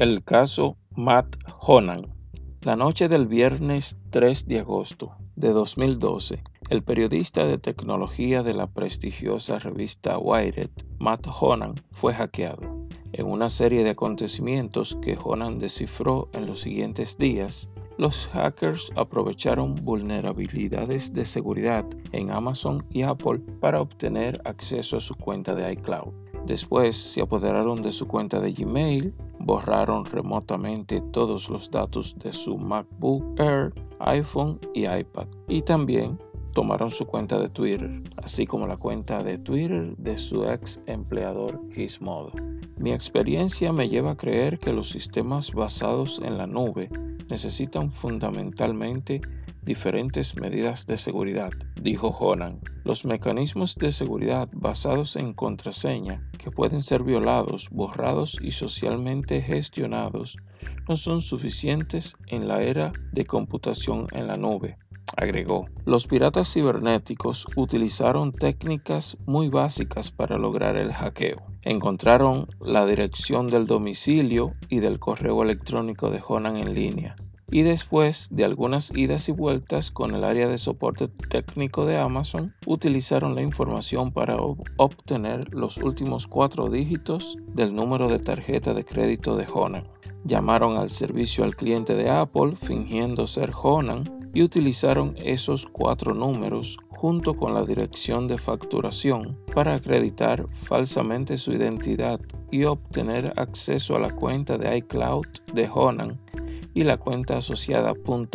El caso Matt Honan. La noche del viernes 3 de agosto de 2012, el periodista de tecnología de la prestigiosa revista Wired, Matt Honan, fue hackeado. En una serie de acontecimientos que Honan descifró en los siguientes días, los hackers aprovecharon vulnerabilidades de seguridad en Amazon y Apple para obtener acceso a su cuenta de iCloud. Después se apoderaron de su cuenta de Gmail, borraron remotamente todos los datos de su MacBook Air, iPhone y iPad. Y también tomaron su cuenta de Twitter, así como la cuenta de Twitter de su ex empleador Gizmodo. Mi experiencia me lleva a creer que los sistemas basados en la nube necesitan fundamentalmente diferentes medidas de seguridad, dijo Honan. Los mecanismos de seguridad basados en contraseña que pueden ser violados, borrados y socialmente gestionados no son suficientes en la era de computación en la nube. Agregó, los piratas cibernéticos utilizaron técnicas muy básicas para lograr el hackeo. Encontraron la dirección del domicilio y del correo electrónico de Honan en línea y después de algunas idas y vueltas con el área de soporte técnico de Amazon, utilizaron la información para obtener los últimos cuatro dígitos del número de tarjeta de crédito de Honan. Llamaron al servicio al cliente de Apple fingiendo ser Honan y utilizaron esos cuatro números junto con la dirección de facturación para acreditar falsamente su identidad y obtener acceso a la cuenta de iCloud de Honan y la cuenta asociada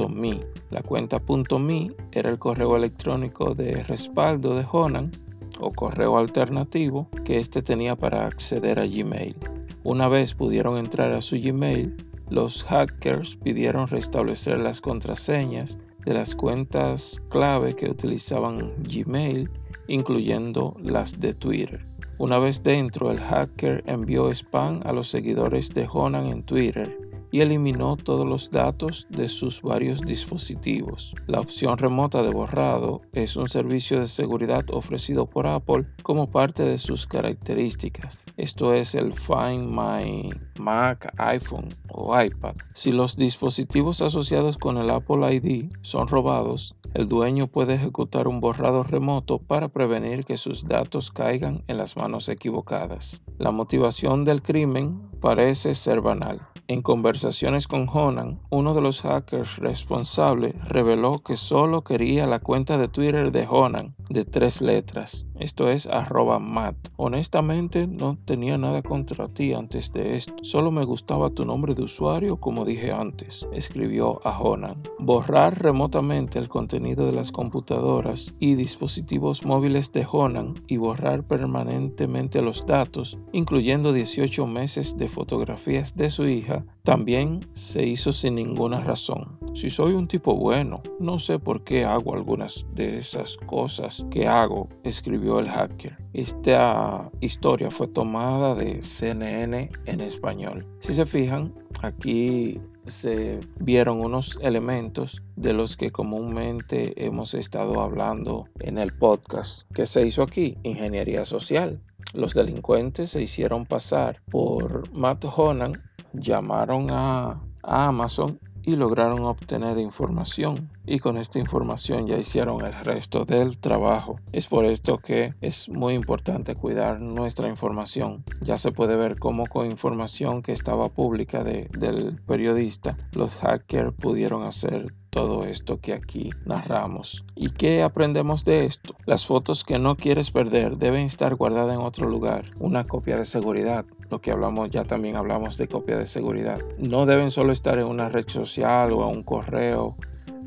.me. La cuenta .me era el correo electrónico de respaldo de Honan o correo alternativo que éste tenía para acceder a Gmail. Una vez pudieron entrar a su Gmail, los hackers pidieron restablecer las contraseñas de las cuentas clave que utilizaban Gmail, incluyendo las de Twitter. Una vez dentro, el hacker envió spam a los seguidores de Honan en Twitter y eliminó todos los datos de sus varios dispositivos. La opción remota de borrado es un servicio de seguridad ofrecido por Apple como parte de sus características. Esto es el Find My Mac, iPhone o iPad. Si los dispositivos asociados con el Apple ID son robados, el dueño puede ejecutar un borrado remoto para prevenir que sus datos caigan en las manos equivocadas. La motivación del crimen parece ser banal. En conversaciones con Honan, uno de los hackers responsables reveló que solo quería la cuenta de Twitter de Honan de tres letras, esto es arroba mat. Honestamente no tenía nada contra ti antes de esto, solo me gustaba tu nombre de usuario como dije antes, escribió a Honan. Borrar remotamente el contenido de las computadoras y dispositivos móviles de Honan y borrar permanentemente los datos, incluyendo 18 meses de fotografías de su hija, también se hizo sin ninguna razón. Si soy un tipo bueno, no sé por qué hago algunas de esas cosas que hago, escribió el hacker. Esta historia fue tomada de CNN en español. Si se fijan, aquí se vieron unos elementos de los que comúnmente hemos estado hablando en el podcast que se hizo aquí, ingeniería social. Los delincuentes se hicieron pasar por Matt Honan llamaron a, Amazon y lograron obtener información y con esta información ya hicieron el resto del trabajo. Es por esto que es muy importante cuidar nuestra información. Ya se puede ver cómo con información que estaba pública del periodista, los hackers pudieron hacer todo esto que aquí narramos. ¿Y qué aprendemos de esto? Las fotos que no quieres perder deben estar guardadas en otro lugar. Una copia de seguridad. Lo que hablamos ya también hablamos de copia de seguridad. No deben solo estar en una red social o en un correo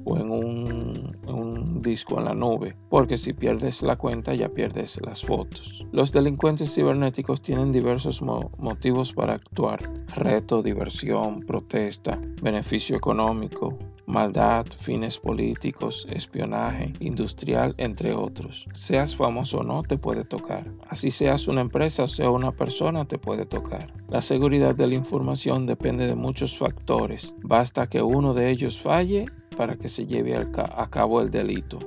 o en un, disco en la nube, porque si pierdes la cuenta ya pierdes las fotos. Los delincuentes cibernéticos tienen diversos motivos para actuar, reto, diversión, protesta, beneficio económico, maldad, fines políticos, espionaje, industrial, entre otros. Seas famoso o no, te puede tocar. Así seas una empresa o sea una persona, te puede tocar. La seguridad de la información depende de muchos factores. Basta que uno de ellos falle para que se lleve a cabo el delito.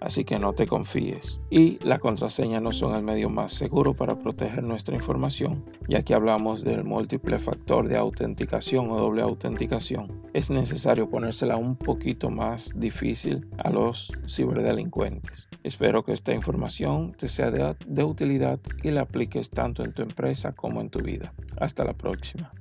Así que no te confíes. Y la contraseña no son el medio más seguro para proteger nuestra información, ya que hablamos del múltiple factor de autenticación o doble autenticación. Es necesario ponérsela un poquito más difícil a los ciberdelincuentes. Espero que esta información te sea de, de utilidad y la apliques tanto en tu empresa como en tu vida. Hasta la próxima.